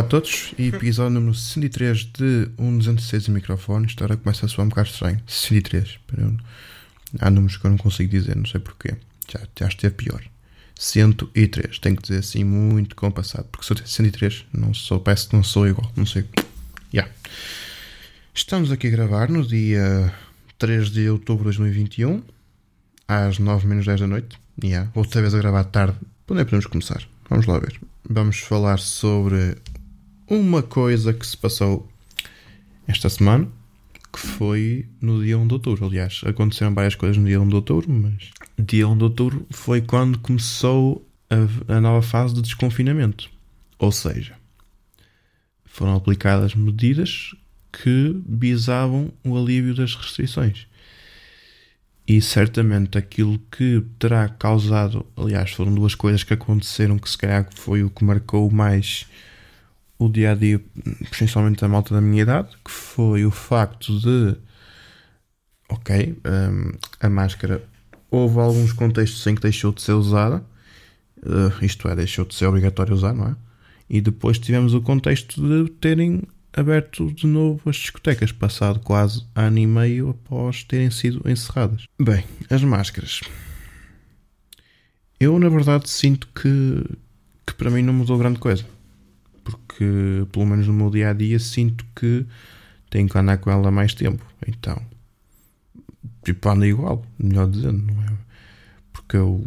Olá a todos, episódio número 63 de um 206 de microfone. Isto agora começa a soar um bocado estranho. 63, eu, há números que eu não consigo dizer, não sei porquê. Já, já esteve pior. 103, tenho que dizer assim muito compassado, porque se eu 103, não sou, peço que não sou igual, não sei. Yeah. Estamos aqui a gravar no dia 3 de outubro de 2021, às 9 menos 10 da noite. Yeah. Outra vez a gravar tarde. Onde é que podemos começar? Vamos lá ver. Vamos falar sobre uma coisa que se passou esta semana, que foi no dia 1 de outubro. Aliás, aconteceram várias coisas no dia 1 de outubro, mas dia 1 de outubro foi quando começou a, a nova fase de desconfinamento. Ou seja, foram aplicadas medidas que visavam o alívio das restrições. E certamente aquilo que terá causado, aliás, foram duas coisas que aconteceram que se calhar foi o que marcou mais o dia a dia, principalmente da malta da minha idade, que foi o facto de, ok, um, a máscara, houve alguns contextos em que deixou de ser usada, uh, isto é, deixou de ser obrigatório usar, não é? E depois tivemos o contexto de terem aberto de novo as discotecas, passado quase ano e meio após terem sido encerradas. Bem, as máscaras. Eu, na verdade, sinto que, que para mim não mudou grande coisa. Porque, pelo menos no meu dia a dia, sinto que tenho que andar com ela mais tempo. Então, tipo, anda igual, melhor dizendo, não é? Porque eu,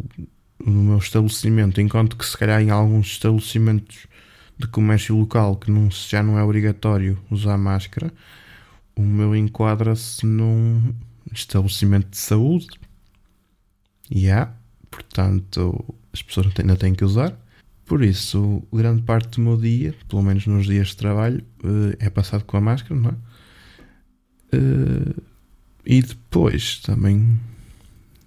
no meu estabelecimento, enquanto que se calhar em alguns estabelecimentos de comércio local que não, já não é obrigatório usar máscara, o meu enquadra-se num estabelecimento de saúde. E há, portanto, as pessoas ainda têm que usar. Por isso, grande parte do meu dia, pelo menos nos dias de trabalho, eh, é passado com a máscara, não é? Eh, e depois também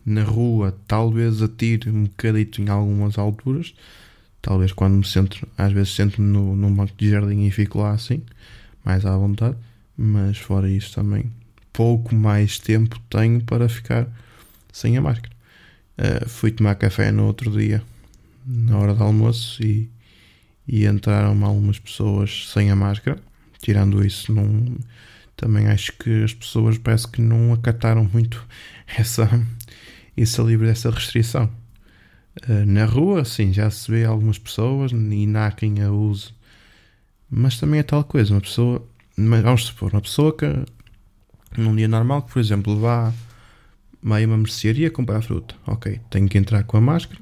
na rua, talvez atire um bocadito em algumas alturas, Talvez quando me sento, às vezes sento-me num banco de jardim e fico lá assim, mais à vontade. Mas fora isso também, pouco mais tempo tenho para ficar sem a máscara. Uh, fui tomar café no outro dia, na hora do almoço, e, e entraram algumas pessoas sem a máscara. Tirando isso, não, também acho que as pessoas parece que não acataram muito essa, esse livre dessa restrição. Eh, na rua, sim, já se vê algumas pessoas e não há quem a use. Mas também é tal coisa, uma pessoa, vamos supor, uma pessoa que num dia normal, que por exemplo vá vai a uma mercearia comprar fruta, ok, tem que entrar com a máscara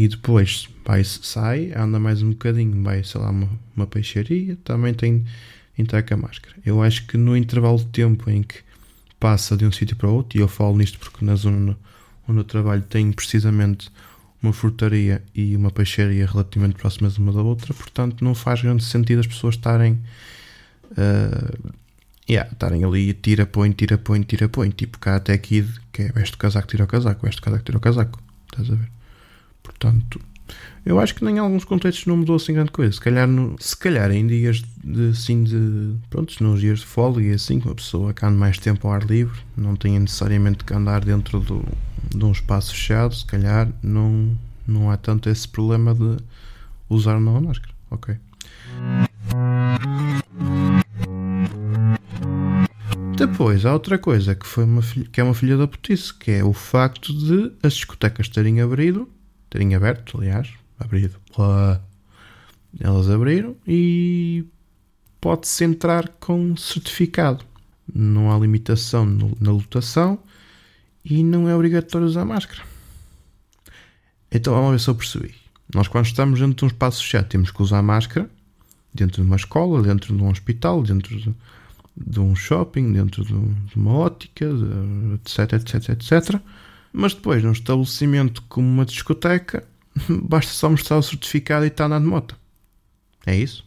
e depois vai, sai, anda mais um bocadinho, vai, sei lá, uma, uma peixaria, também tem com a máscara. Eu acho que no intervalo de tempo em que passa de um sítio para outro, e eu falo nisto porque na zona onde eu trabalho tem precisamente uma frutaria e uma peixaria relativamente próximas uma da outra, portanto não faz grande sentido as pessoas estarem uh, yeah, estarem ali tira, põe, tira, põe, tira, põe, tipo cá até aqui que é veste o casaco, tira o casaco, veste o casaco, tira o casaco, estás a ver? Portanto, eu acho que nem em alguns contextos não mudou assim grande coisa. Se calhar, no, se calhar em dias de assim de. Pronto, nos dias de folga e assim, uma pessoa que anda mais tempo ao ar livre, não tenha necessariamente que andar dentro do, de um espaço fechado, se calhar não, não há tanto esse problema de usar ou não a máscara. Ok. Depois há outra coisa que, foi uma filha, que é uma filha da putice, que é o facto de as discotecas terem abrido, terem aberto, aliás, abrido, elas abriram e pode-se entrar com certificado. Não há limitação na lotação e não é obrigatório usar máscara. Então vamos ver se eu percebi. Nós, quando estamos dentro de um espaço fechado, temos que usar máscara dentro de uma escola, dentro de um hospital, dentro de, de um shopping, dentro de, de uma ótica, de, etc, etc, etc. Mas depois, num estabelecimento como uma discoteca, basta só mostrar o certificado e está andando de moto. É isso?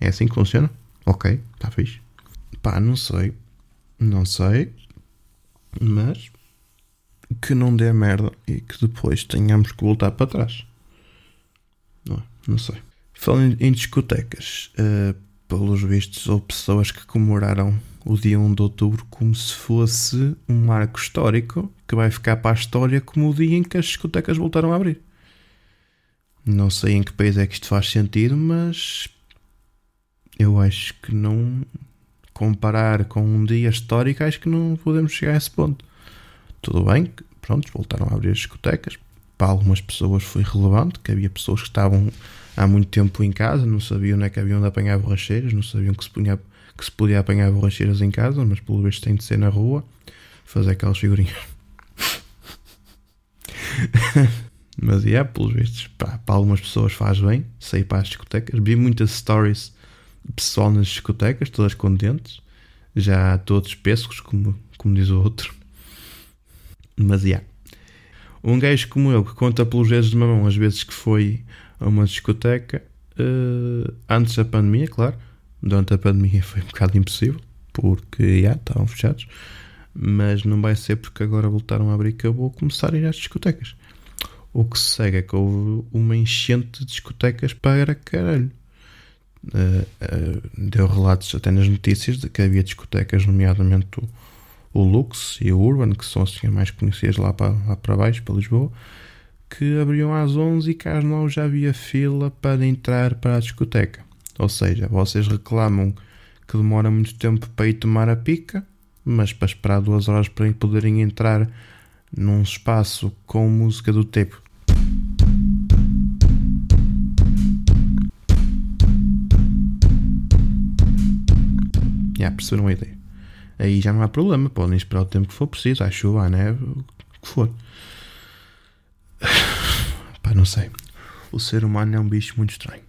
É assim que funciona? Ok, está fixe. Pá, não sei. Não sei. Mas que não dê merda e que depois tenhamos que voltar para trás. Não, é? não sei. Falando em discotecas, uh, pelos vistos, houve pessoas que comemoraram o dia 1 de outubro como se fosse um marco histórico que vai ficar para a história como o dia em que as discotecas voltaram a abrir. Não sei em que país é que isto faz sentido, mas eu acho que não comparar com um dia histórico, acho que não podemos chegar a esse ponto. Tudo bem, pronto, voltaram a abrir as discotecas. Para algumas pessoas foi relevante, que havia pessoas que estavam há muito tempo em casa, não sabiam onde é que haviam de apanhar borracheiras, não sabiam que se, punha, que se podia apanhar borracheiras em casa, mas pelo visto tem de ser na rua, fazer aquelas figurinhas. mas é, yeah, pelos vistos, para algumas pessoas faz bem sair para as discotecas. Vi muitas stories de pessoal nas discotecas, todas contentes, já todos pêssegos, como, como diz o outro. Mas, yeah. Um gajo como eu, que conta pelos dedos de mamão as vezes que foi a uma discoteca, uh, antes da pandemia, claro. Durante a pandemia foi um bocado impossível, porque, já, estavam fechados. Mas não vai ser porque agora voltaram a abrir que eu vou começar a ir às discotecas. O que se segue é que houve uma enchente de discotecas para caralho. Uh, uh, deu relatos até nas notícias de que havia discotecas, nomeadamente o, o Lux e o Urban, que são assim mais conhecidas lá para, lá para baixo, para Lisboa, que abriam às 11 e cá às 9 já havia fila para entrar para a discoteca. Ou seja, vocês reclamam que demora muito tempo para ir tomar a pica, mas para esperar duas horas para poderem entrar num espaço com música do tipo. Já perceberam a ideia? aí já não há problema, podem esperar o tempo que for preciso, à chuva, à neve, o que for. Pá, não sei. O ser humano é um bicho muito estranho.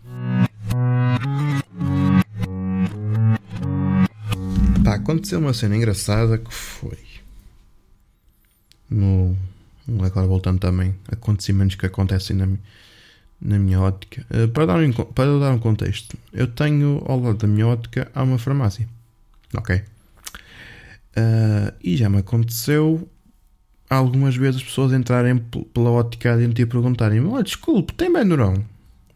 Pá, aconteceu uma cena engraçada que foi. No. Agora voltando também, acontecimentos que acontecem na, na minha ótica. Uh, para, dar um, para dar um contexto, eu tenho ao lado da minha ótica há uma farmácia. Ok? Uh, e já me aconteceu algumas vezes as pessoas entrarem pela ótica dentro e perguntarem-me: oh, desculpe, tem Benurão?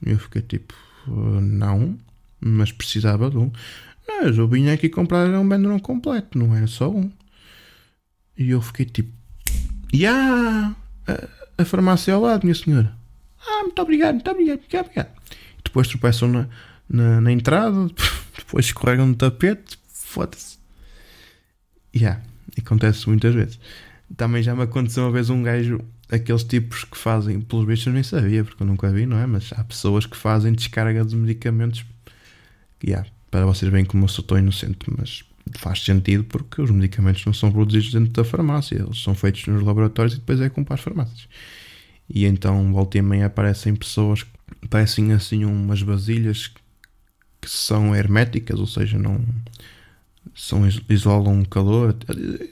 E eu fiquei tipo: não, mas precisava de um. Mas eu vim aqui comprar um Benurão completo, não era só um. E eu fiquei tipo: Ya, yeah, a, a farmácia ao lado, minha senhora. Ah, muito obrigado, muito obrigado, muito obrigado. E depois tropeçam na, na, na entrada, depois escorregam no tapete, foda-se. Yeah, acontece muitas vezes. Também já me aconteceu uma vez um gajo, aqueles tipos que fazem, pelos bichos eu nem sabia, porque eu nunca vi, não é? Mas há pessoas que fazem descarga de medicamentos. Yeah, para vocês verem como eu sou tão inocente, mas faz sentido porque os medicamentos não são produzidos dentro da farmácia, eles são feitos nos laboratórios e depois é com para as farmácias. E então, volta e meia, aparecem pessoas que parecem assim umas vasilhas que são herméticas, ou seja, não são, isolam calor,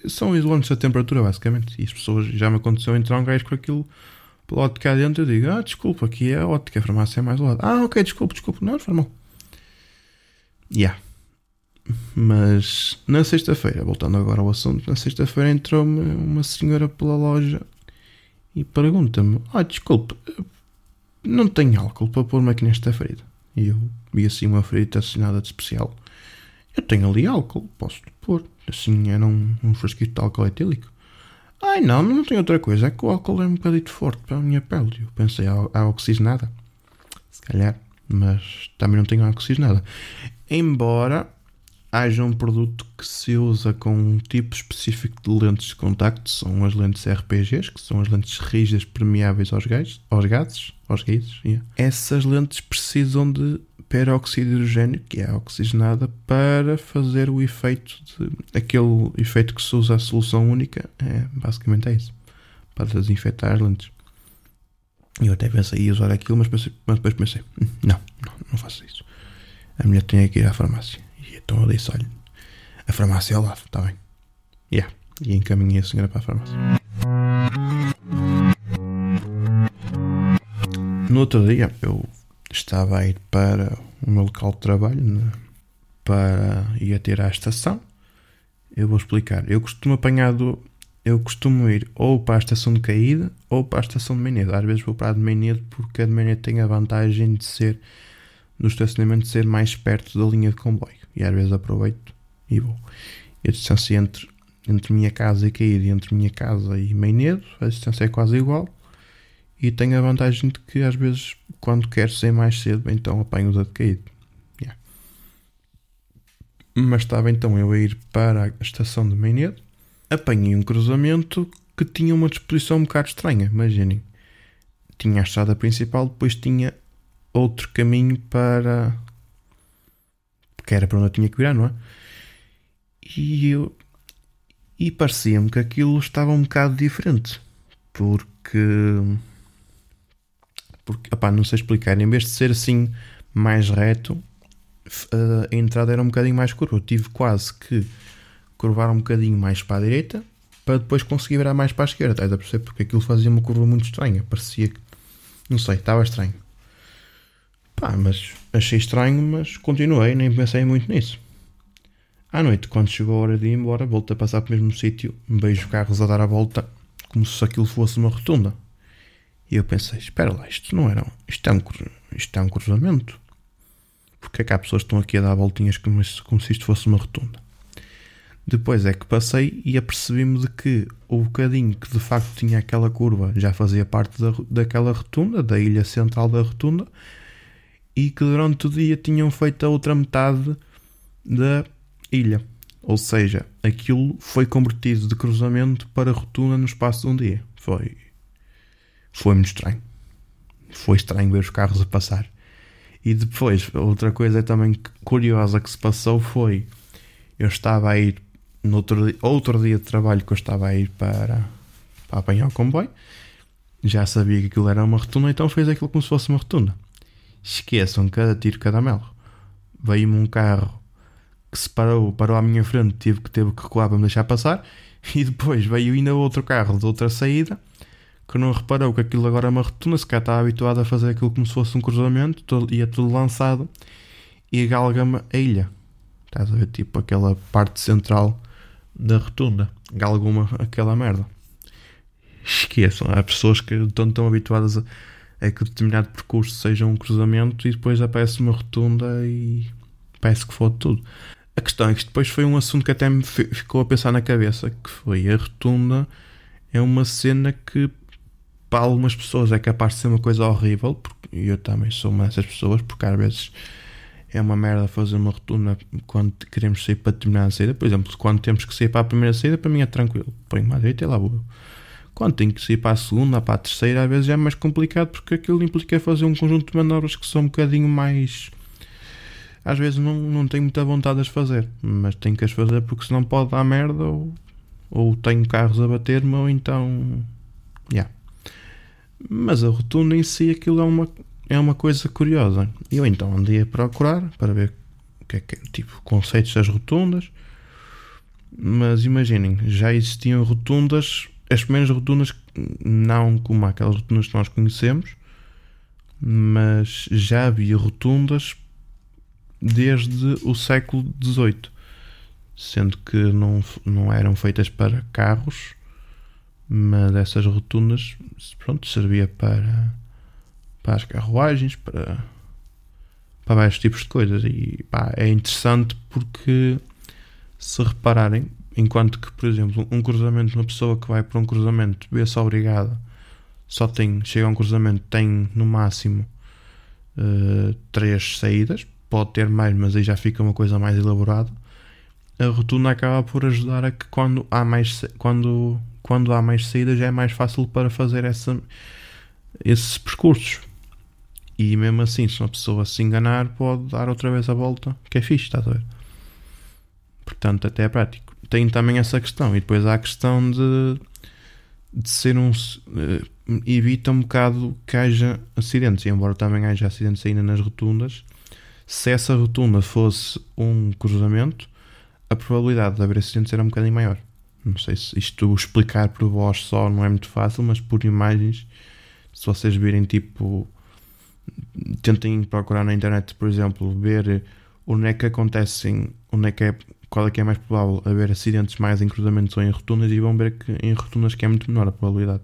são isolantes da temperatura, basicamente. E as pessoas, já me aconteceu entrar um gajo com aquilo pela ótica dentro. Eu digo, ah, desculpa, aqui é a ótica, a farmácia é mais lado. Ah, ok, desculpa, desculpa, não, não mal. Yeah. Mas na sexta-feira, voltando agora ao assunto, na sexta-feira entrou-me uma senhora pela loja e pergunta-me: Ah, desculpe, não tenho álcool para pôr-me aqui nesta ferida. E eu vi assim uma ferida assinada de especial. Eu tenho ali álcool, posso pôr. Assim era um, um frasquito de álcool etílico. Ai não, não tem outra coisa, é que o álcool é um bocadinho forte para a minha pele. Eu pensei, há oxigenada. Se calhar, mas também não tenho oxigenada. Embora haja um produto que se usa com um tipo específico de lentes de contacto, são as lentes RPGs, que são as lentes rígidas permeáveis aos gases, aos gases, aos gases yeah. Essas lentes precisam de peróxido de hidrogênio, que é oxigenada, para fazer o efeito de, aquele efeito que se usa a solução única, é, basicamente é isso, para desinfetar as lentes. Eu até pensei em usar aquilo, mas, pensei, mas depois pensei, hum, não, não, não faço isso. A mulher tinha que ir à farmácia. E então eu disse, olha, a farmácia é ao lado, está bem. Yeah. E encaminhei a senhora para a farmácia. No outro dia eu estava a ir para o meu local de trabalho né, para ir ter à estação. Eu vou explicar. Eu costumo apanhar do, eu costumo ir ou para a estação de caída ou para a estação de Menedo. Às vezes vou para a de Menedo porque a de Menedo tem a vantagem de ser no estacionamento ser mais perto da linha de comboio. E às vezes aproveito e vou. E a distância entre, entre minha casa e caída e entre minha casa e Menedo, a distância é quase igual. E tenho a vantagem de que às vezes, quando quero sair mais cedo, então apanho o da de caído. Yeah. mas estava então eu a ir para a estação de Mainedo, apanhei um cruzamento que tinha uma disposição um bocado estranha, imaginem. Tinha a estrada principal, depois tinha outro caminho para. que era para onde eu tinha que virar, não é? E eu. E parecia-me que aquilo estava um bocado diferente. Porque. Porque, opá, não sei explicar. Em vez de ser assim mais reto, a entrada era um bocadinho mais curva. Eu tive quase que curvar um bocadinho mais para a direita para depois conseguir virar mais para a esquerda. Estás a perceber? Porque aquilo fazia uma curva muito estranha. Parecia que. Não sei, estava estranho. Pá, mas achei estranho, mas continuei, nem pensei muito nisso. À noite, quando chegou a hora de ir embora, voltei a passar pelo mesmo sítio, vejo carros a dar a volta, como se aquilo fosse uma rotunda. E eu pensei, espera lá, isto não era. Isto é um, isto é um cruzamento. Porque é que há pessoas que estão aqui a dar voltinhas como, se, como se isto fosse uma rotunda? Depois é que passei e apercebi-me de que o bocadinho que de facto tinha aquela curva já fazia parte da, daquela rotunda, da ilha central da rotunda, e que durante o dia tinham feito a outra metade da ilha. Ou seja, aquilo foi convertido de cruzamento para rotunda no espaço de um dia. Foi. Foi muito estranho. Foi estranho ver os carros a passar. E depois, outra coisa também curiosa que se passou foi. Eu estava a ir. No outro, dia, outro dia de trabalho que eu estava a ir para, para apanhar o comboio. Já sabia que aquilo era uma rotunda, então fez aquilo como se fosse uma rotunda. Esqueçam cada tiro, cada mel. Veio-me um carro que se parou, parou à minha frente, tive que, teve que recuar para me deixar passar. E depois veio ainda outro carro de outra saída que não reparou que aquilo agora é uma rotunda, se cá está habituado a fazer aquilo como se fosse um cruzamento, todo, ia tudo lançado e galga-me a ilha. Estás a ver? Tipo aquela parte central da rotunda. Galguma aquela merda. Esqueçam, há pessoas que estão tão habituadas a, a que determinado percurso seja um cruzamento e depois aparece uma rotunda e parece que foi tudo. A questão é que depois foi um assunto que até me ficou a pensar na cabeça, que foi a rotunda é uma cena que para algumas pessoas é capaz de ser uma coisa horrível, porque eu também sou uma dessas pessoas, porque às vezes é uma merda fazer uma rotunda quando queremos sair para determinada saída. Por exemplo, quando temos que sair para a primeira saída, para mim é tranquilo, ponho-me à direita e lá vou. Quando tenho que sair para a segunda, para a terceira, às vezes é mais complicado porque aquilo implica fazer um conjunto de manobras que são um bocadinho mais. Às vezes não, não tenho muita vontade de as fazer, mas tenho que as fazer porque senão pode dar merda ou, ou tenho carros a bater-me ou então. Yeah. Mas a rotunda em si, aquilo é uma, é uma coisa curiosa. Eu então andei a procurar para ver o que é que tipo conceitos das rotundas. Mas imaginem, já existiam rotundas, as primeiras rotundas, não como aquelas rotundas que nós conhecemos, mas já havia rotundas desde o século XVIII, sendo que não, não eram feitas para carros, uma dessas rotundas pronto, servia para, para as carruagens, para, para vários tipos de coisas. E pá, é interessante porque se repararem, enquanto que, por exemplo, um cruzamento, uma pessoa que vai para um cruzamento vê-se obrigada, só tem, chega a um cruzamento, tem no máximo uh, três saídas, pode ter mais, mas aí já fica uma coisa mais elaborada. A rotunda acaba por ajudar a que quando há mais quando quando há mais saídas já é mais fácil para fazer essa, esses percursos. E mesmo assim, se uma pessoa se enganar, pode dar outra vez a volta, que é fixe, estás a ver? Portanto, até é prático. Tem também essa questão. E depois há a questão de, de ser um. Uh, evita um bocado que haja acidentes. E embora também haja acidentes ainda nas rotundas, se essa rotunda fosse um cruzamento, a probabilidade de haver acidentes era um bocadinho maior. Não sei se isto explicar por voz só não é muito fácil, mas por imagens, se vocês virem tipo. Tentem procurar na internet, por exemplo, ver onde é que acontecem, onde é que é, qual é que é mais provável haver acidentes mais em cruzamentos ou em rotundas e vão ver que em rotundas que é muito menor a probabilidade.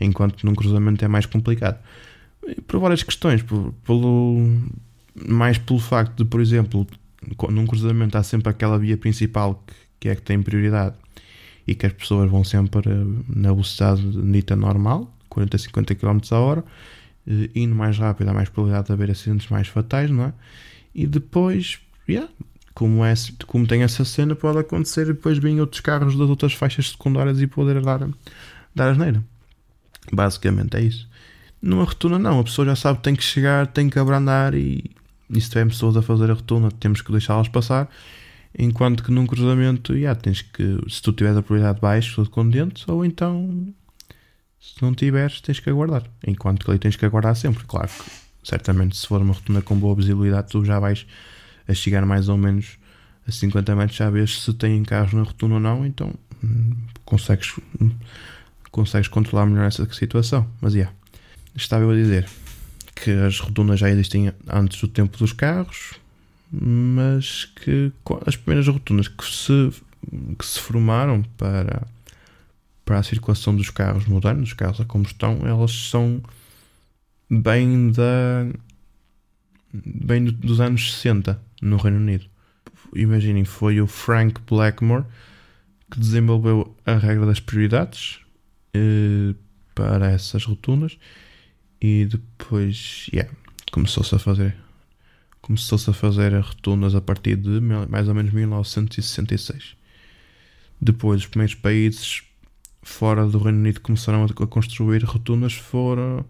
Enquanto num cruzamento é mais complicado. Por várias questões, por, pelo, mais pelo facto de, por exemplo, num cruzamento há sempre aquela via principal que, que é que tem prioridade e que as pessoas vão sempre na velocidade dita normal, 40 a 50 km a hora, indo mais rápido há mais probabilidade de haver acidentes mais fatais, não é? E depois, yeah, como, é, como tem essa cena, pode acontecer depois vêm outros carros das outras faixas secundárias e poder dar, dar asneira. Basicamente é isso. Numa rotunda, não, a pessoa já sabe que tem que chegar, tem que abrandar e, e se tiver pessoas a fazer a rotunda, temos que deixá-las passar. Enquanto que num cruzamento, yeah, tens que, se tu tiveres a prioridade baixa, tudo contente, ou então se não tiveres, tens que aguardar. Enquanto que ali tens que aguardar sempre. Claro que, certamente, se for uma rotunda com boa visibilidade, tu já vais a chegar mais ou menos a 50 metros, já vês se têm carros na rotunda ou não, então hum, consegues, hum, consegues controlar melhor essa situação. Mas, yeah, estava eu a dizer que as rotundas já existem antes do tempo dos carros, mas que as primeiras rotundas que se, que se formaram para, para a circulação dos carros modernos, dos carros a combustão, elas são bem da bem dos anos 60 no Reino Unido. Imaginem, foi o Frank Blackmore que desenvolveu a regra das prioridades eh, para essas rotundas e depois yeah, começou-se a fazer começou-se a fazer rotundas a partir de mais ou menos 1966. Depois, os primeiros países fora do Reino Unido começaram a construir rotundas foram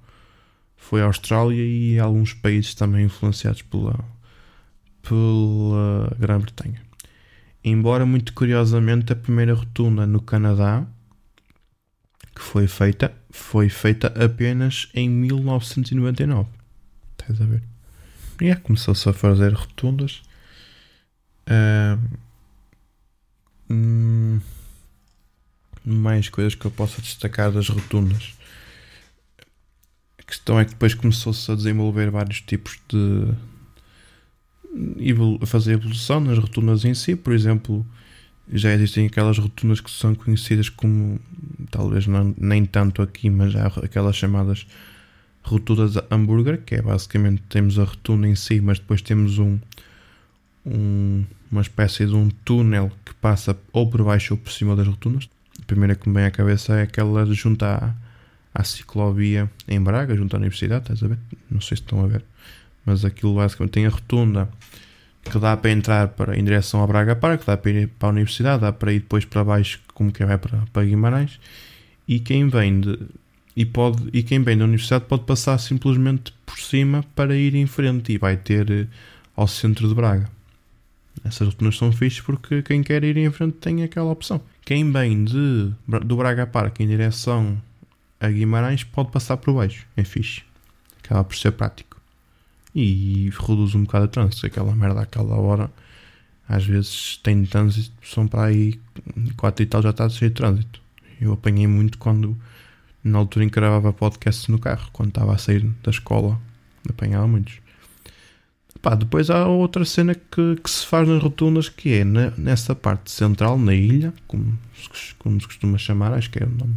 foi a Austrália e alguns países também influenciados pela, pela Grã-Bretanha. Embora, muito curiosamente, a primeira rotunda no Canadá que foi feita foi feita apenas em 1999. Estás a ver? E yeah, começou-se a fazer rotundas. Hum, mais coisas que eu possa destacar das rotundas. A questão é que depois começou-se a desenvolver vários tipos de. Fazer evolução nas rotundas em si. Por exemplo, já existem aquelas rotundas que são conhecidas como. talvez não, nem tanto aqui, mas há aquelas chamadas rotundas hambúrguer, que é basicamente temos a rotunda em si, mas depois temos um, um, uma espécie de um túnel que passa ou por baixo ou por cima das rotundas. A primeira que me vem à cabeça é aquela junto à, à ciclovia em Braga, junto à universidade, estás a ver? Não sei se estão a ver, mas aquilo basicamente tem a rotunda que dá para entrar para, em direção a Braga Parque, dá para ir para a universidade, dá para ir depois para baixo, como que vai para, para Guimarães. E quem vem de, e, pode, e quem vem da universidade pode passar simplesmente por cima para ir em frente e vai ter eh, ao centro de Braga. Essas rotundas são fixas porque quem quer ir em frente tem aquela opção. Quem vem de, do Braga Parque em direção a Guimarães pode passar por baixo. É fixe. Acaba por ser prático. E reduz um bocado a trânsito. Aquela merda àquela hora, às vezes tem trânsito, são para aí 4 e tal já está cheio de trânsito. Eu apanhei muito quando na altura em que gravava podcast no carro, quando estava a sair da escola, apanhava muitos. Pá, depois há outra cena que, que se faz nas rotundas que é na, nessa parte central, na ilha, como, como se costuma chamar, acho que é o nome,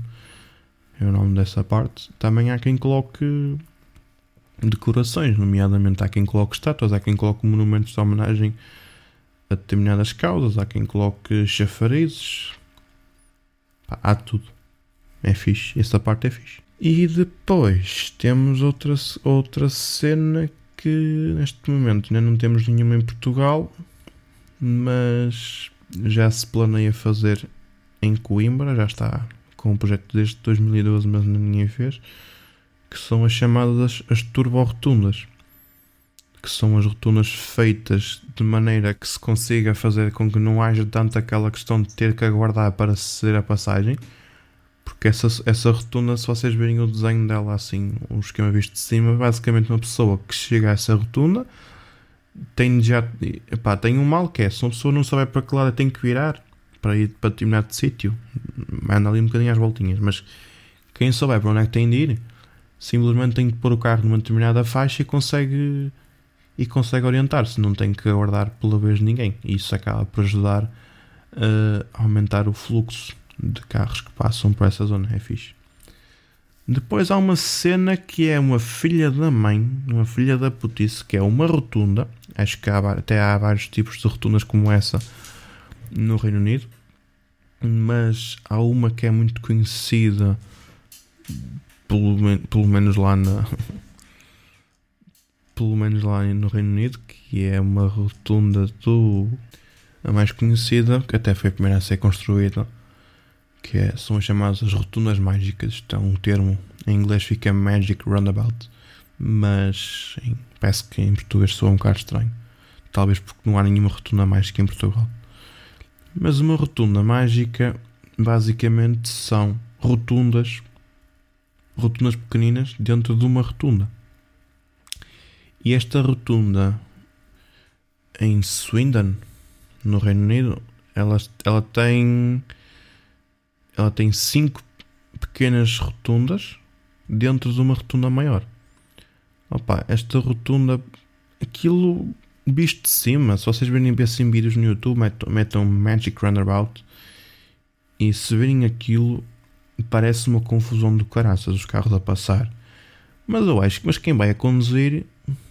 é o nome dessa parte. Também há quem coloque decorações, nomeadamente há quem coloque estátuas, há quem coloque monumentos de homenagem a determinadas causas, há quem coloque chafarizes, Pá, há tudo. É fixe, essa parte é fixe. E depois temos outra, outra cena que neste momento ainda não temos nenhuma em Portugal, mas já se planeia fazer em Coimbra, já está com o projeto desde 2012, mas ninguém fez, que são as chamadas as turbo-rotundas, que são as rotundas feitas de maneira que se consiga fazer com que não haja tanto aquela questão de ter que aguardar para ser a passagem, porque essa, essa rotunda, se vocês verem o desenho dela assim, o esquema visto de cima, basicamente uma pessoa que chega a essa rotunda tem já epá, tem um mal que é, se uma pessoa não saber para que lado tem que virar para ir para determinado sítio, anda ali um bocadinho às voltinhas, mas quem souber para onde é que tem de ir, simplesmente tem de pôr o carro numa determinada faixa e consegue e consegue orientar-se, não tem que aguardar pela vez de ninguém. E isso acaba por ajudar a aumentar o fluxo de carros que passam por essa zona, é fixe. Depois há uma cena que é uma filha da mãe, uma filha da putice, que é uma rotunda. Acho que há, até há vários tipos de rotundas como essa no Reino Unido. Mas há uma que é muito conhecida, pelo, pelo menos lá na. pelo menos lá no Reino Unido, que é uma rotunda do a mais conhecida, que até foi a primeira a ser construída, que é, são as chamadas rotundas mágicas. É um termo, em inglês fica Magic Roundabout, mas em, parece que em português soa um bocado estranho. Talvez porque não há nenhuma rotunda mágica em Portugal. Mas uma rotunda mágica basicamente são rotundas, rotundas pequeninas dentro de uma rotunda. E esta rotunda em Swindon, no Reino Unido, ela, ela tem ela tem cinco pequenas rotundas dentro de uma rotunda maior. Opa, esta rotunda, aquilo visto de cima, se vocês verem assim vídeos no YouTube, metam, Magic Roundabout e se verem aquilo, parece uma confusão do caraças, os carros a passar. Mas eu acho que mas quem vai a conduzir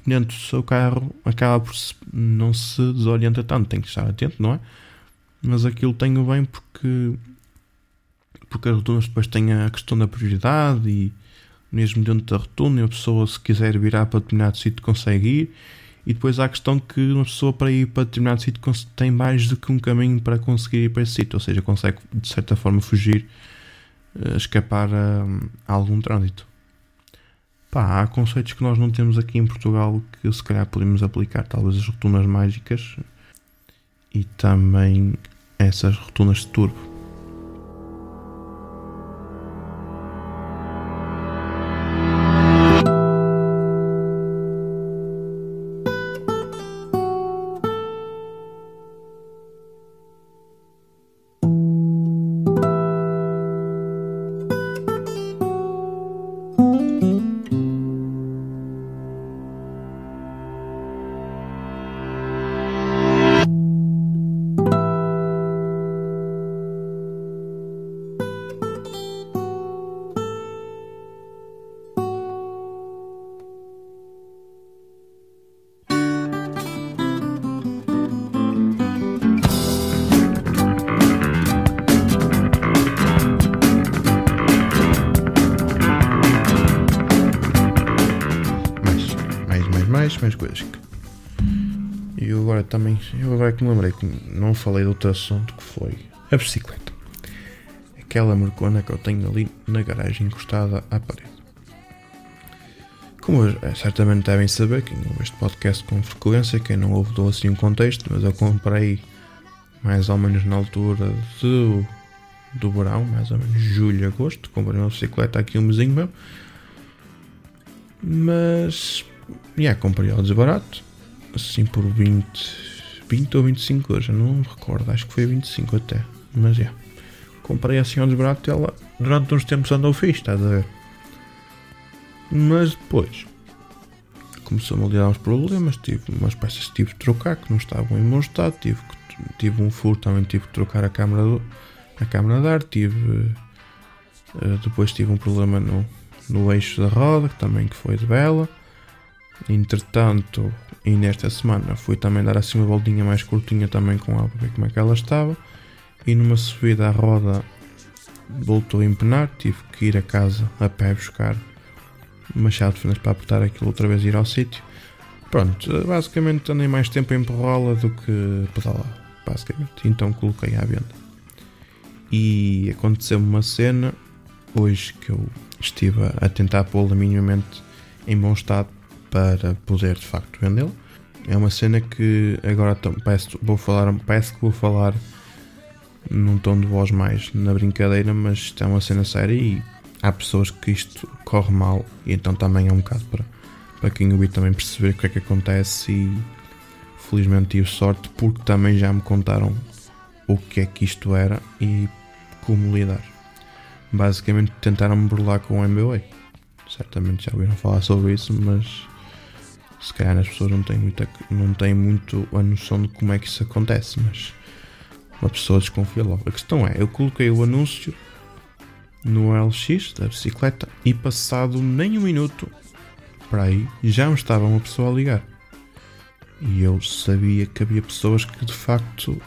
dentro do seu carro acaba por se, não se desorienta tanto, tem que estar atento, não é? Mas aquilo tenho bem porque porque as rotundas depois têm a questão da prioridade e mesmo dentro da rotunda a pessoa se quiser virar para determinado sítio consegue ir e depois há a questão que uma pessoa para ir para determinado sítio tem mais do que um caminho para conseguir ir para esse sítio, ou seja, consegue de certa forma fugir, escapar a, a algum trânsito. Pá, há conceitos que nós não temos aqui em Portugal que se calhar podemos aplicar, talvez as rotundas mágicas e também essas rotundas de turbo. Que me lembrei que não falei de outro assunto que foi a bicicleta. Aquela mercona que eu tenho ali na garagem encostada à parede. Como é, certamente devem saber, quem ouve este podcast com frequência, quem não ouve dou assim um contexto, mas eu comprei mais ou menos na altura do, do verão, mais ou menos julho, agosto, comprei uma bicicleta aqui um mesinho meu. Mas yeah, comprei ao desbarato, assim por 20, 20 ou 25 euros, não me recordo, acho que foi 25 até, mas é. Comprei assim ao desbarato e ela durante uns tempos andou fixe, estás a ver? Mas depois começou-me a lidar uns problemas, tive umas peças que tive de trocar que não estavam em bom estado, tive, tive um furo, também tive de trocar a câmara, do, a câmara de ar, tive, uh, depois tive um problema no, no eixo da roda, que também que foi de vela. Entretanto, e nesta semana fui também dar assim uma voltinha mais curtinha também com ela para ver como é que ela estava. E numa subida à roda voltou a empenar, tive que ir a casa a pé buscar uma chave de fendas para apertar aquilo outra vez e ir ao sítio. Pronto, basicamente andei mais tempo em empurrá-la do que pedalar, basicamente. Então coloquei à venda. E aconteceu-me uma cena hoje que eu estive a tentar pô-la minimamente em bom estado para poder de facto vendê-la. É uma cena que agora parece, vou falar, parece que vou falar num tom de voz mais na brincadeira, mas é uma cena séria e há pessoas que isto corre mal e então também é um bocado para, para quem ouvir também perceber o que é que acontece e felizmente tive sorte porque também já me contaram o que é que isto era e como lidar. Basicamente tentaram me burlar com o MBA. Certamente já ouviram falar sobre isso, mas se calhar as pessoas não têm, muita, não têm muito a noção de como é que isso acontece, mas uma pessoa desconfia logo. A questão é, eu coloquei o anúncio no LX da bicicleta e passado nem um minuto para aí já me estava uma pessoa a ligar. E eu sabia que havia pessoas que de facto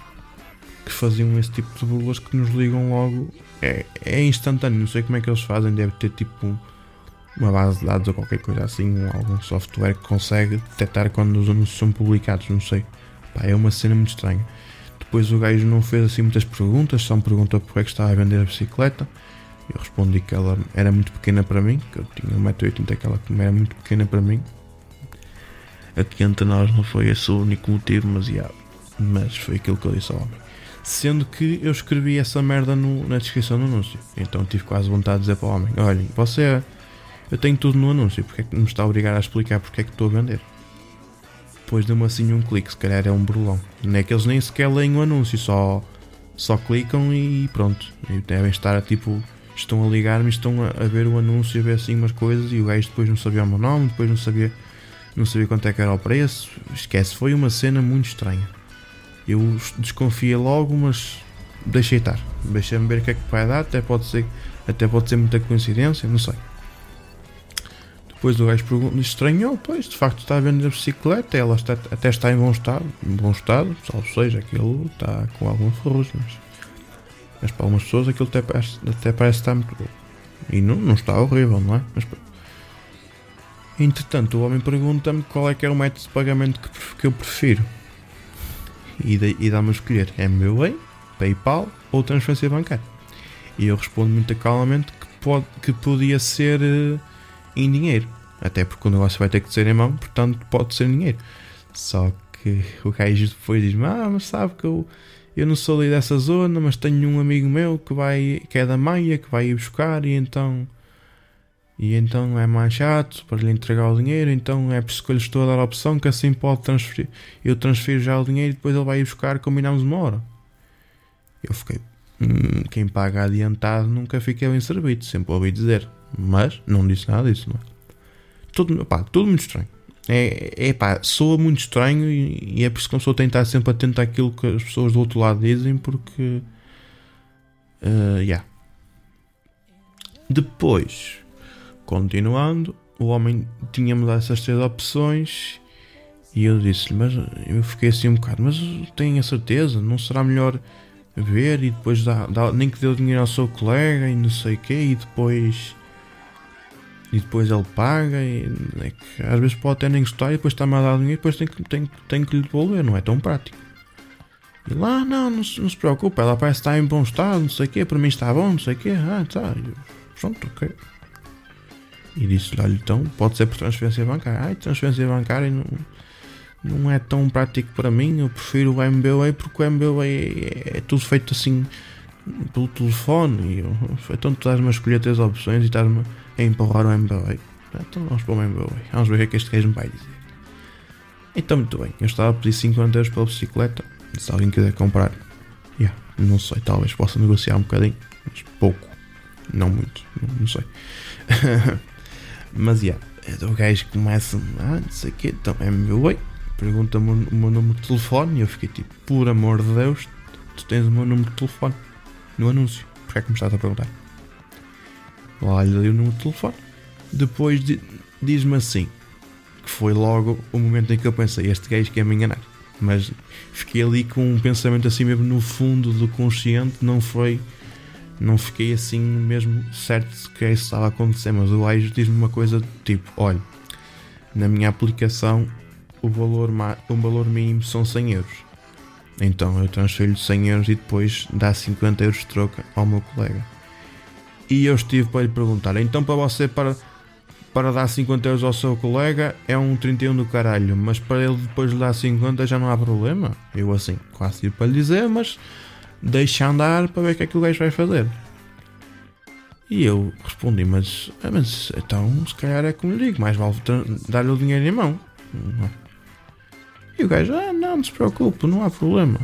que faziam esse tipo de burlas que nos ligam logo. É, é instantâneo, não sei como é que eles fazem, deve ter tipo uma base de dados ou qualquer coisa assim, algum software que consegue detectar quando os anúncios são publicados, não sei. Pá, é uma cena muito estranha. Depois o gajo não fez assim muitas perguntas, só me perguntou porque é que estava a vender a bicicleta. Eu respondi que ela era muito pequena para mim, que eu tinha 1,80m, que ela era muito pequena para mim. Aqui entre nós não foi esse o único motivo, mas, yeah, mas foi aquilo que eu disse ao homem. Sendo que eu escrevi essa merda no, na descrição do anúncio. Então tive quase vontade de dizer para o homem: Olhem, você. Eu tenho tudo no anúncio, porque é que me está a obrigar a explicar porque é que estou a vender? Depois deu-me assim um clique, se calhar é um burlão. Não é que eles nem sequer leem o anúncio, só, só clicam e pronto. E devem estar a tipo. Estão a ligar-me, estão a, a, ver o anúncio, a ver assim umas coisas e o gajo depois não sabia o meu nome, depois não sabia, não sabia quanto é que era o preço. Esquece, foi uma cena muito estranha. Eu desconfiei logo, mas deixei estar. Deixei-me ver o que é que vai dar, até pode ser, até pode ser muita coincidência, não sei. Depois o gajo pergunta, estranhou, pois, de facto está a vender a bicicleta, ela está, até está em bom estado, em bom estado, salvo seja, aquilo está com alguma ferrugem, mas, mas para algumas pessoas aquilo até parece, até parece estar muito bom. E não, não está horrível, não é? Mas, entretanto, o homem pergunta-me qual é que é o método de pagamento que, que eu prefiro e, e dá-me a escolher MBWay, PayPal ou transferência bancária. E eu respondo muito calmamente que, pode, que podia ser uh, em dinheiro, até porque o negócio vai ter que ser em mão, portanto pode ser dinheiro. Só que o gajo depois diz-me: Ah, mas sabe que eu, eu não sou ali dessa zona, mas tenho um amigo meu que, vai, que é da Maia que vai ir buscar e então e então é mais chato para lhe entregar o dinheiro, então é por isso que eu lhe estou a dar a opção que assim pode transferir. Eu transfiro já o dinheiro e depois ele vai ir buscar, combinamos uma hora. Eu fiquei. Hum, quem paga adiantado nunca fica bem servido, sempre ouvi dizer. Mas não disse nada disso, não é? Tudo, pá, tudo muito estranho. É, é pá, soa muito estranho e, e é por isso que eu sou a tentar sempre atento àquilo que as pessoas do outro lado dizem, porque. Uh, yeah. Depois Continuando, o homem tinha-me dado essas três opções e eu disse-lhe, mas eu fiquei assim um bocado, mas tenho a certeza, não será melhor ver e depois dar, nem que o dinheiro ao seu colega e não sei o quê e depois e depois ele paga e é que às vezes pode até nem gostar e depois está-me a dar dinheiro e depois tem que, tem, tem que lhe devolver, não é tão prático. E lá, não, não, se, não se preocupe, ela parece estar em bom estado, não sei o quê, para mim está bom, não sei o quê, ah, tá, pronto, ok. E disse-lhe: Olha, então pode ser por transferência bancária. Ai, transferência bancária não, não é tão prático para mim. Eu prefiro o MBWay porque o MBWay é, é tudo feito assim pelo telefone. E eu, então tu estás-me a escolher três opções e estás-me a empurrar o MBWay. Então vamos para o MBWay. Vamos ver o que é que este gajo me vai dizer. Então, muito bem. Eu estava a pedir 50 euros pela bicicleta. Se alguém quiser comprar, yeah, não sei, talvez possa negociar um bocadinho, mas pouco, não muito, não, não sei. Mas, yeah, o gajo começa, ah, não sei o quê, então é pergunta-me o meu número de telefone e eu fiquei tipo, por amor de Deus, tu tens o meu número de telefone no anúncio, porque é que me estás a perguntar? Olha ali o número de telefone. Depois diz-me assim, que foi logo o momento em que eu pensei, este gajo quer me enganar. Mas fiquei ali com um pensamento assim mesmo no fundo do consciente, não foi não fiquei assim mesmo certo de que isso estava a acontecer, mas o gajo diz-me uma coisa tipo: olha, na minha aplicação o valor, o valor mínimo são 100 euros. Então eu transfiro 100 euros e depois dá 50 euros de troca ao meu colega. E eu estive para lhe perguntar: então para você, para, para dar 50 euros ao seu colega, é um 31 do caralho, mas para ele depois lhe dar 50 já não há problema? Eu assim, quase tive para lhe dizer, mas deixa andar para ver o que é que o gajo vai fazer. E eu respondi, mas, ah, mas então se calhar é como lhe digo, mais vale dar-lhe o dinheiro em mão. E o gajo, ah não, não se preocupe, não há problema.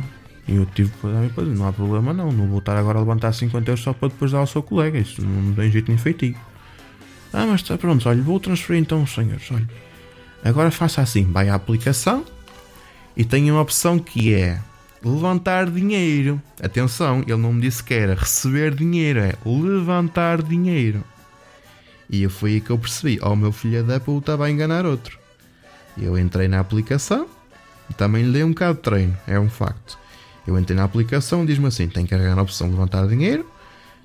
E eu tive para dar para dizer, não há problema não, não vou estar agora a levantar 50 euros só para depois dar ao seu colega, isso não tem jeito nem feitiço. Ah, mas está pronto, olha, vou transferir então os senhores, olha. Agora faça assim, vai à aplicação e tem uma opção que é levantar dinheiro. Atenção, ele não me disse que era receber dinheiro, é levantar dinheiro. E foi aí que eu percebi: oh, meu filho da puta vai enganar outro. Eu entrei na aplicação, também lhe dei um bocado de treino, é um facto. Eu entrei na aplicação, diz-me assim: tem que carregar na opção levantar dinheiro,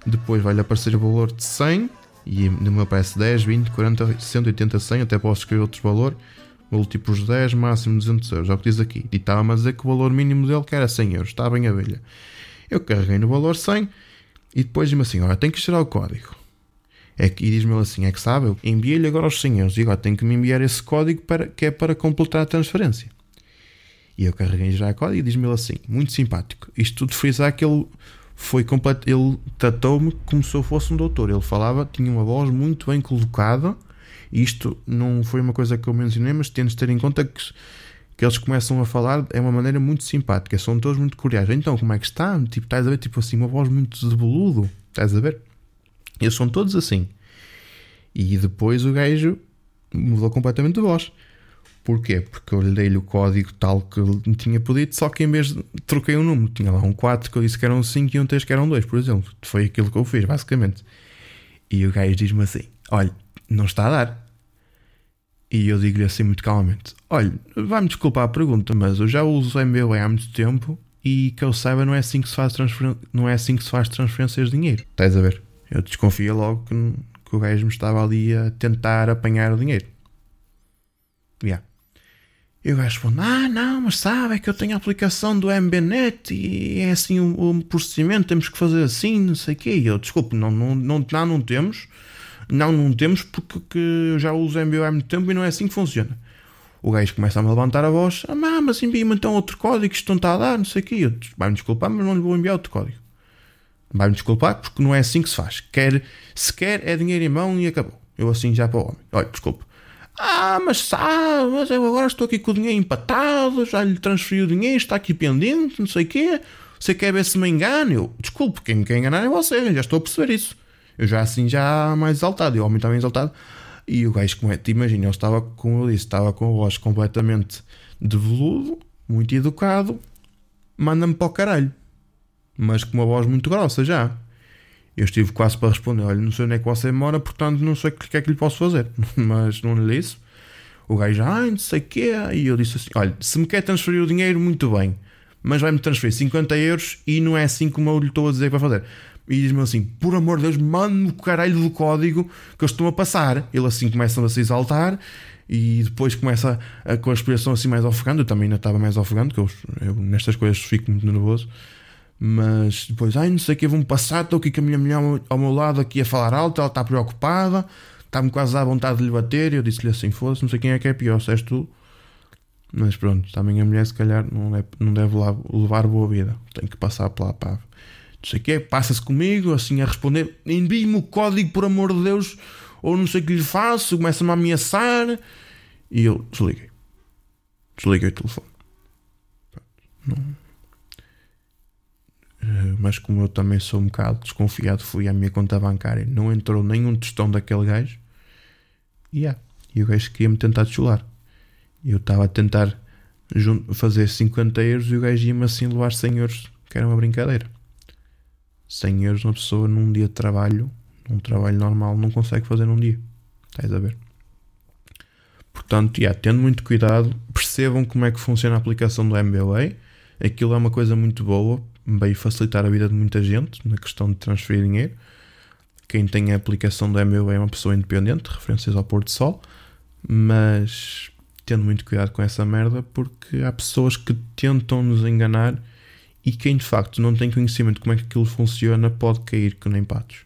depois vai-lhe aparecer o valor de 100, e no meu aparece 10, 20, 40, 180, 100, até posso escrever outro valor, múltiplos 10, máximo 200 euros. É o que diz aqui. E estava-me a dizer que o valor mínimo dele que era 100 euros. Está bem a velha. Eu carreguei no valor 100 e depois diz-me assim: olha, tem que gerar o código. É que, e diz-me assim: é que sabe, eu enviei-lhe agora os 100 euros e agora tem que me enviar esse código para, que é para completar a transferência. E eu carreguei em gerar código e diz-me assim: muito simpático. Isto tudo frisar que ele foi completo. Ele tratou-me como se eu fosse um doutor. Ele falava, tinha uma voz muito bem colocada. Isto não foi uma coisa que eu mencionei, mas temos de ter em conta que que eles começam a falar é uma maneira muito simpática, são todos muito cordiais. Então, como é que está? Tipo, estás a ver, tipo assim, uma voz muito de boludo, estás a ver? Eles são todos assim. E depois o gajo mudou completamente de voz. Porquê? Porque eu lhe dei-lhe o código tal que ele me tinha pedido, só que em vez de troquei um número, tinha lá um 4 que eu disse que eram 5 e um 3 que eram 2, por exemplo. Foi aquilo que eu fiz, basicamente. E o gajo diz-me assim: Olha, não está a dar. E eu digo-lhe assim muito calmamente: Olha, vai-me desculpar a pergunta, mas eu já uso o MBWay há muito tempo e que eu saiba não é assim que se faz, não é assim que se faz transferências de dinheiro. Estás a ver? Eu desconfio logo que, que o gajo me estava ali a tentar apanhar o dinheiro. Yeah. E o gajo responde: Ah, não, mas sabe, é que eu tenho a aplicação do MBNet e é assim o, o procedimento, temos que fazer assim, não sei o quê. E eu, desculpe, não, não, não, não, não temos não, não temos porque eu já uso MBO há muito tempo e não é assim que funciona. O gajo começa a me levantar a voz: Ah, mas envia-me então outro código, isto não está a dar, não sei o quê. Vai-me desculpar, mas não lhe vou enviar outro código. Vai-me desculpar porque não é assim que se faz. Quer, se quer, é dinheiro em mão e acabou. Eu assim já para o homem: Olha, desculpe. Ah, mas sabe, mas eu agora estou aqui com o dinheiro empatado, já lhe transferi o dinheiro, está aqui pendente, não sei o quê. Você quer ver se me engano? Eu, desculpe, quem me quer enganar é você, já estou a perceber isso. Eu já assim, já mais exaltado, e o homem estava exaltado. E o gajo, como é, te imagina, ele estava, como eu disse, estava com a voz completamente de veludo, muito educado, manda-me para o caralho. Mas com uma voz muito grossa já. Eu estive quase para responder: Olha, não sei onde é que você mora, portanto não sei o que é que lhe posso fazer. Mas não lhe disse. O gajo, ai, não sei o quê. E eu disse assim: Olha, se me quer transferir o dinheiro, muito bem. Mas vai-me transferir 50 euros e não é assim como eu lhe estou a dizer para fazer e diz-me assim: por amor de Deus, mande-me o caralho do código que eu estou a passar. Ele assim começa a se exaltar e depois começa a, a, com a expressão assim mais ofegante. Eu também ainda estava mais ofegante, que eu, eu, nestas coisas fico muito nervoso. Mas depois, ai, não sei o que, vou-me passar. Estou aqui com a minha mulher ao meu lado, aqui a falar alto. Ela está preocupada, está-me quase à vontade de lhe bater. E eu disse-lhe assim: foda-se, não sei quem é que é pior, se és tu. Mas pronto, também a mulher, se calhar, não deve, não deve levar boa vida. Tem que passar pela pá não sei o quê, passa-se comigo, assim a responder, envie-me o código por amor de Deus, ou não sei o que lhe faço, começa-me a ameaçar, e eu desliguei. Desliguei o telefone. Não. Eh, mas como eu também sou um bocado desconfiado, fui à minha conta bancária, não entrou nenhum tostão daquele gajo, e yeah, e o gajo queria-me tentar deschular. Eu estava a tentar fazer 50 euros e o gajo ia-me assim levar 100 euros, que era uma brincadeira. 100 euros uma pessoa num dia de trabalho, num trabalho normal, não consegue fazer num dia. Estás a ver? Portanto, yeah, tendo muito cuidado, percebam como é que funciona a aplicação do MBA. Aquilo é uma coisa muito boa, veio facilitar a vida de muita gente na questão de transferir dinheiro. Quem tem a aplicação do MBA é uma pessoa independente, referências ao Porto Sol, mas tendo muito cuidado com essa merda, porque há pessoas que tentam nos enganar e quem de facto não tem conhecimento de como é que aquilo funciona pode cair que nem patos.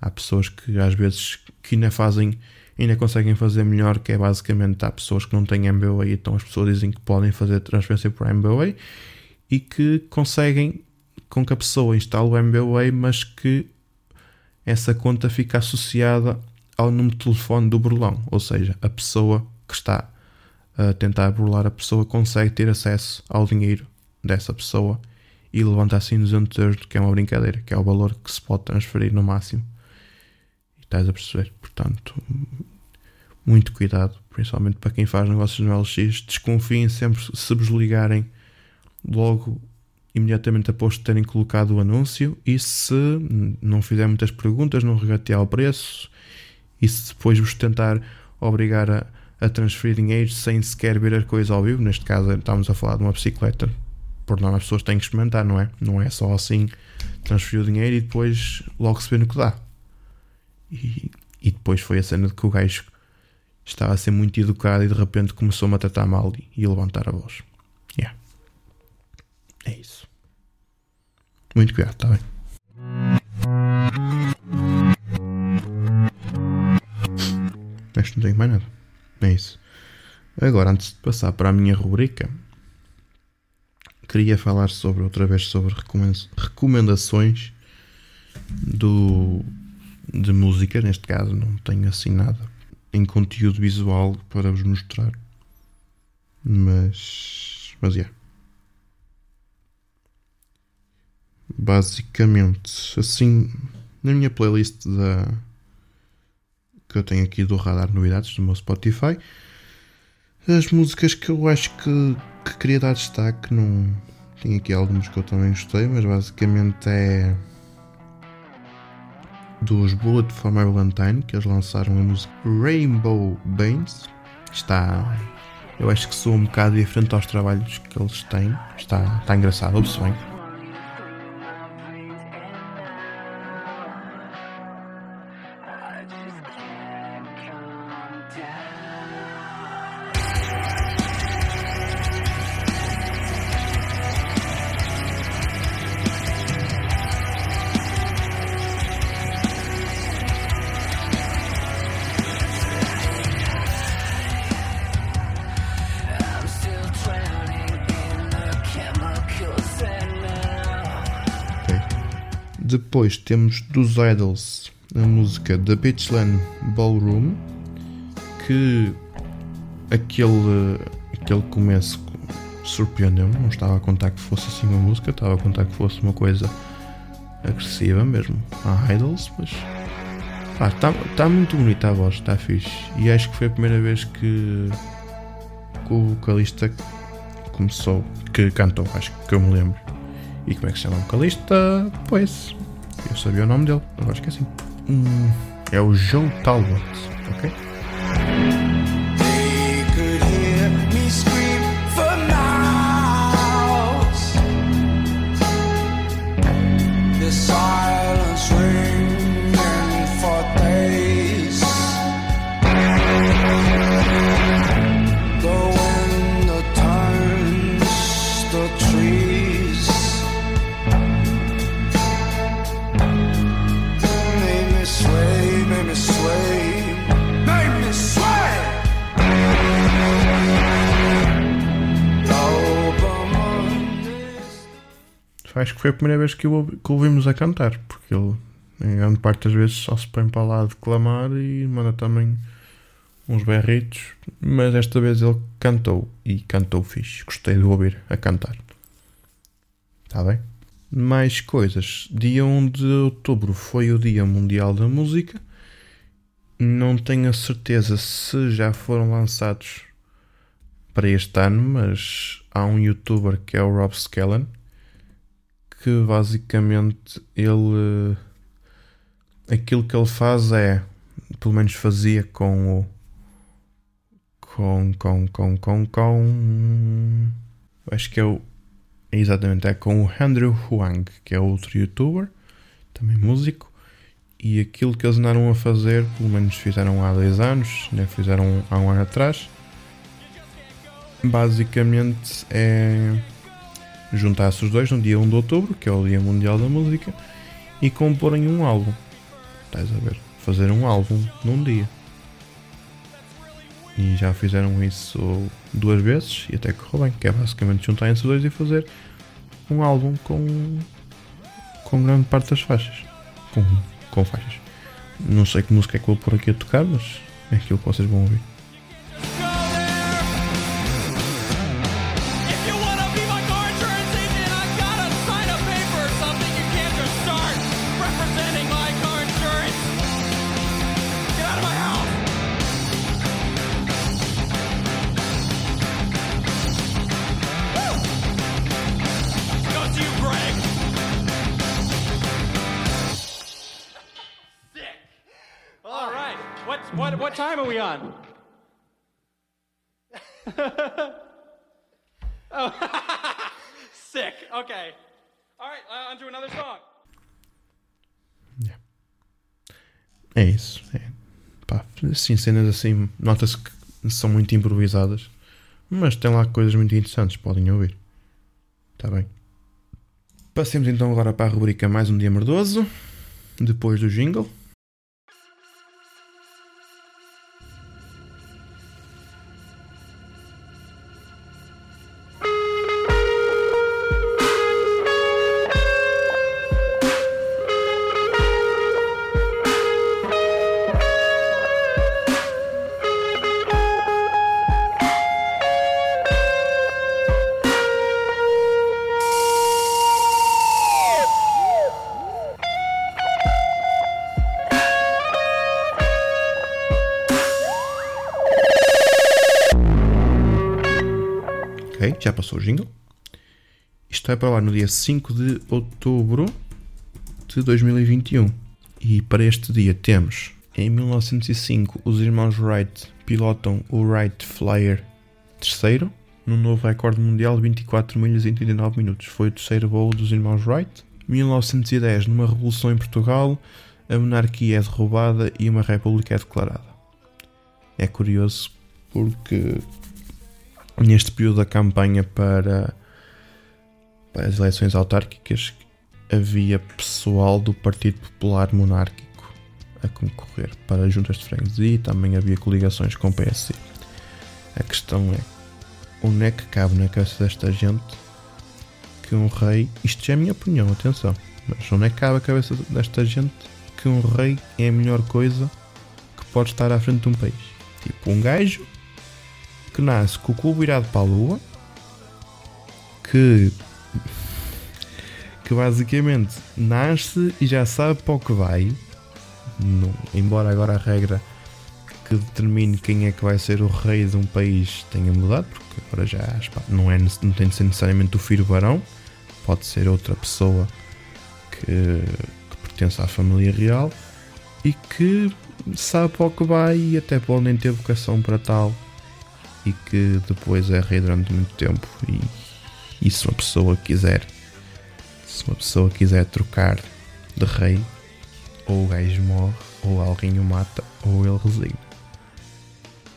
Há pessoas que às vezes que ainda fazem, ainda conseguem fazer melhor, que é basicamente há pessoas que não têm MBA, então as pessoas dizem que podem fazer transferência por MBA e que conseguem com que a pessoa instale o MBA, mas que essa conta fica associada ao número de telefone do burlão, ou seja, a pessoa que está a tentar burlar a pessoa consegue ter acesso ao dinheiro dessa pessoa e levanta assim 200 euros, que é uma brincadeira, que é o valor que se pode transferir no máximo. E estás a perceber? Portanto, muito cuidado, principalmente para quem faz negócios no LX. Desconfiem sempre se vos ligarem logo imediatamente após terem colocado o anúncio e se não fizer muitas perguntas, não regatear o preço e se depois vos tentar obrigar a, a transferir dinheiro sem sequer ver a coisa ao vivo, neste caso estamos a falar de uma bicicleta, por norma as pessoas têm que experimentar, não é? Não é só assim transferir o dinheiro e depois logo se vê no que dá. E, e depois foi a cena de que o gajo estava a ser muito educado e de repente começou-me a tratar mal e a levantar a voz. É isso. Muito cuidado, está bem? Acho que não tenho mais nada. É isso. Agora, antes de passar para a minha rubrica, queria falar sobre outra vez sobre recomendações do de música, neste caso não tenho assim nada em conteúdo visual para vos mostrar. Mas mas é. Yeah. Basicamente, assim, na minha playlist da que eu tenho aqui do Radar Novidades do meu Spotify, as músicas que eu acho que, que queria dar destaque, não tem aqui algumas que eu também gostei, mas basicamente é dos Bullet for My Valentine, que eles lançaram a música Rainbow Banes. Está. Eu acho que sou um bocado diferente aos trabalhos que eles têm. Está, está engraçado, ouve-se Depois temos dos Idols a música The Beachland Ballroom, que aquele, aquele começo surpreendeu-me. Não estava a contar que fosse assim uma música, estava a contar que fosse uma coisa agressiva mesmo. A Idols, mas. está tá muito bonita a voz, está fixe. E acho que foi a primeira vez que, que o vocalista começou, que cantou, acho que eu me lembro. E como é que se chama o vocalista? Pois, eu sabia o nome dele, agora esqueci. Hum, é o Joe Talbot, ok? Que foi a primeira vez que, o, que o ouvimos a cantar, porque ele, em grande parte das vezes, só se põe para lá declamar e manda também uns berritos, mas esta vez ele cantou e cantou fixe. Gostei de ouvir a cantar. Está bem? Mais coisas. Dia 1 de outubro foi o Dia Mundial da Música. Não tenho a certeza se já foram lançados para este ano, mas há um youtuber que é o Rob Skellen que basicamente ele aquilo que ele faz é pelo menos fazia com o com com com com com acho que é o exatamente é com o Andrew Huang que é outro youtuber também músico e aquilo que eles andaram a fazer pelo menos fizeram há 10 anos né, fizeram há um ano atrás basicamente é juntar-se os dois no dia 1 de outubro, que é o Dia Mundial da Música, e comporem um álbum. Estás a ver? Fazer um álbum num dia. E já fizeram isso duas vezes e até correu bem, que é basicamente juntarem se dois e fazer um álbum com, com grande parte das faixas. Com, com faixas. Não sei que música é que vou pôr aqui a tocar, mas é aquilo que vocês vão ouvir. Okay. All right, uh, on to another song. É isso. É. Pá, assim, cenas assim, nota-se que são muito improvisadas, mas tem lá coisas muito interessantes, podem ouvir. Está bem. Passemos então agora para a rubrica Mais um Dia Merdoso, depois do jingle. Passou o jingle. Isto vai para lá no dia 5 de outubro de 2021. E para este dia temos, em 1905, os irmãos Wright pilotam o Wright Flyer terceiro, num novo recorde mundial de 24 milhas e 39 minutos. Foi o terceiro voo dos irmãos Wright. 1910, numa revolução em Portugal, a monarquia é derrubada e uma república é declarada. É curioso porque neste período da campanha para, para as eleições autárquicas havia pessoal do Partido Popular Monárquico a concorrer para juntas de freguesia e também havia coligações com o PSD. A questão é onde é que cabe na cabeça desta gente que um rei, isto já é a minha opinião, atenção, mas onde é que cabe a cabeça desta gente que um rei é a melhor coisa que pode estar à frente de um país? Tipo, um gajo que nasce com o cubo virado para a lua, que, que basicamente nasce e já sabe para o que vai, não, embora agora a regra que determine quem é que vai ser o rei de um país tenha mudado, porque agora já não, é, não tem de ser necessariamente o filho barão, pode ser outra pessoa que, que pertence à família real e que sabe para o que vai e até pode nem ter vocação para tal e que depois é rei durante muito tempo. E, e se uma pessoa quiser se uma pessoa quiser trocar de rei ou o gajo morre ou alguém o mata ou ele resigna.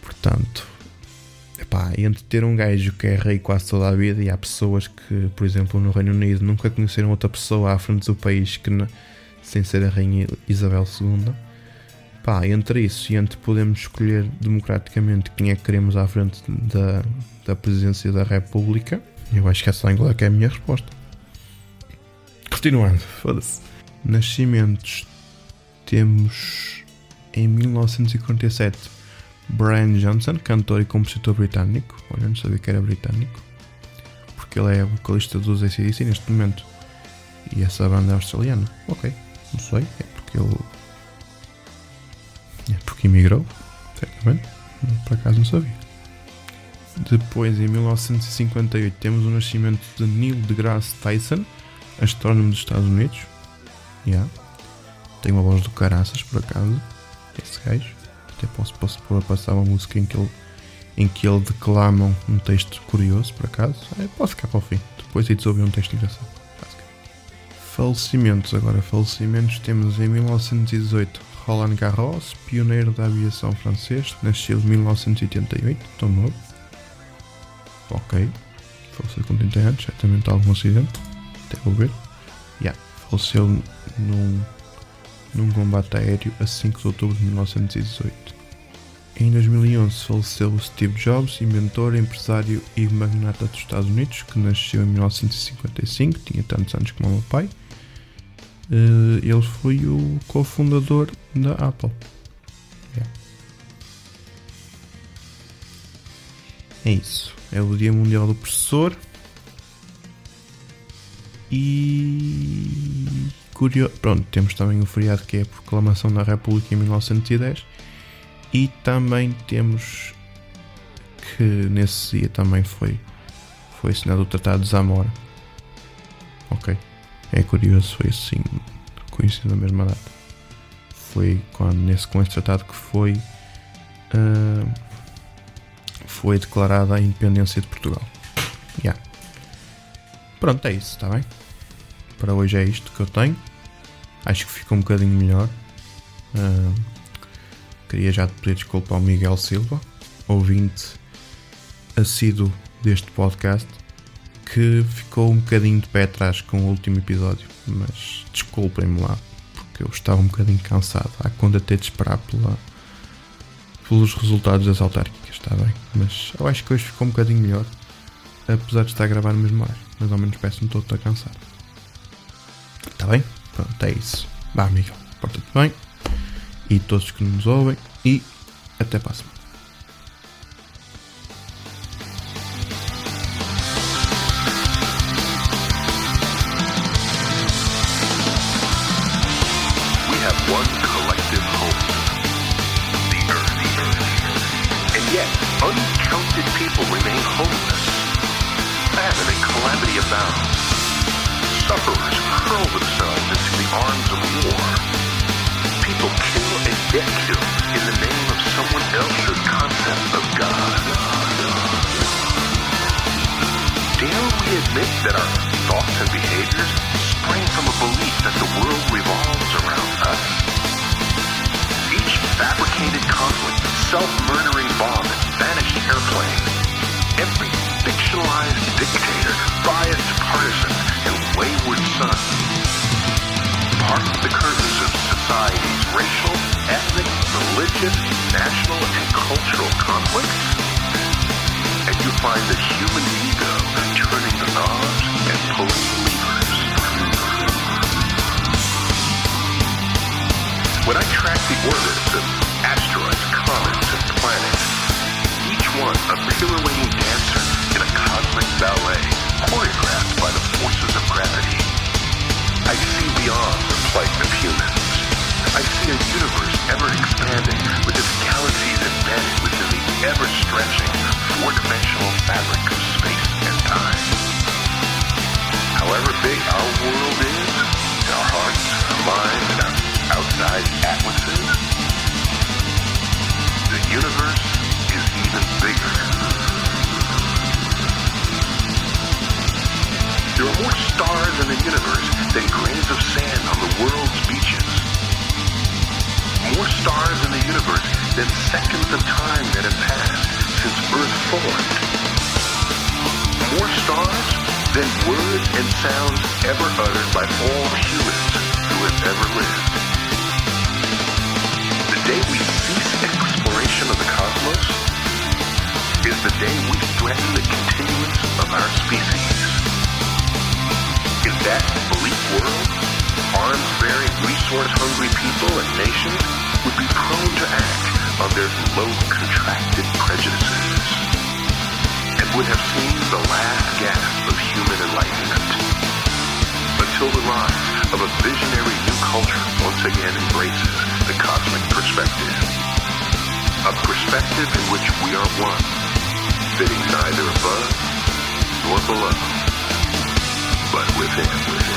Portanto epá, entre ter um gajo que é rei quase toda a vida e há pessoas que por exemplo no Reino Unido nunca conheceram outra pessoa à frente do país que sem ser a rainha Isabel II Pá, entre isso e entre podermos escolher democraticamente quem é que queremos à frente da, da presidência da República, eu acho que essa Angla é a minha resposta. Continuando, foda-se. Nascimentos temos em 1947 Brian Johnson, cantor e compositor britânico. Olha, não sabia que era britânico. Porque ele é vocalista dos ACDC neste momento. E essa banda é australiana. Ok, não sei. É porque ele porque emigrou, certamente. Por acaso não sabia. Depois, em 1958, temos o nascimento de Neil deGrasse Tyson, astrónomo dos Estados Unidos. Yeah. Tem uma voz do caraças, por acaso. Esse gajo. Até posso, posso pôr a passar uma música em que ele, em que ele declama um texto curioso, por acaso. É, posso ficar para o fim. Depois aí ouvir um texto engraçado. Falecimentos, agora falecimentos temos em 1918 Roland Garros, pioneiro da aviação francês, nasceu em 1988, tão novo. Ok, faleceu com 30 anos, certamente algum acidente, até vou ver. Yeah, faleceu num, num combate aéreo a 5 de outubro de 1918. Em 2011 faleceu Steve Jobs, inventor, empresário e magnata dos Estados Unidos, que nasceu em 1955, tinha tantos anos como o meu pai. Uh, ele foi o cofundador da Apple. Yeah. É isso. É o Dia Mundial do Professor. E. Curioso. Pronto, temos também o feriado que é a Proclamação da República em 1910. E também temos que nesse dia também foi, foi assinado o Tratado de Zamora. Ok. É curioso, foi assim, coincidiu na mesma data. Foi quando, nesse, com este tratado que foi, uh, foi declarada a independência de Portugal. Yeah. Pronto, é isso, está bem? Para hoje é isto que eu tenho. Acho que ficou um bocadinho melhor. Uh, queria já pedir desculpa ao Miguel Silva, ouvinte assíduo deste podcast, que ficou um bocadinho de pé atrás com o último episódio, mas desculpem-me lá, porque eu estava um bocadinho cansado, há quando até de esperar pela, pelos resultados das autárquicas, está bem? Mas eu acho que hoje ficou um bocadinho melhor, apesar de estar a gravar no mesmo ar, mas ao menos peço-me todo a cansar. Está bem? Pronto, é isso. Vá, Miguel, porta-te bem, e todos que nos ouvem, e até para a semana. We admit that our thoughts and behaviors spring from a belief that the world revolves around us? Each fabricated conflict, self-murdering bomb, and vanished airplane, every fictionalized dictator, biased partisan, and wayward son, part the curtains of society's racial, ethnic, religious, national, and cultural conflicts, and you find the human ego When I track the orbits of asteroids, comets, and planets, each one a pirouetting dancer in a cosmic ballet choreographed by the forces of gravity, I see beyond the plight of humans. I see a universe ever expanding with its galaxies embedded within the ever-stretching four-dimensional fabric of. However big our world is, our hearts, our minds, and our outside atlases, the universe is even bigger. There are more stars in the universe than grains of sand on the world's beaches. More stars in the universe than seconds of time that have passed since Earth formed. More stars than words and sounds ever uttered by all humans who have ever lived. The day we cease exploration of the cosmos is the day we threaten the continuance of our species. In that bleak world, arms-bearing, resource-hungry people and nations would be prone to act on their low, contracted prejudices would have seen the last gasp of human enlightenment until the rise of a visionary new culture once again embraces the cosmic perspective. A perspective in which we are one, fitting neither above nor below, but within.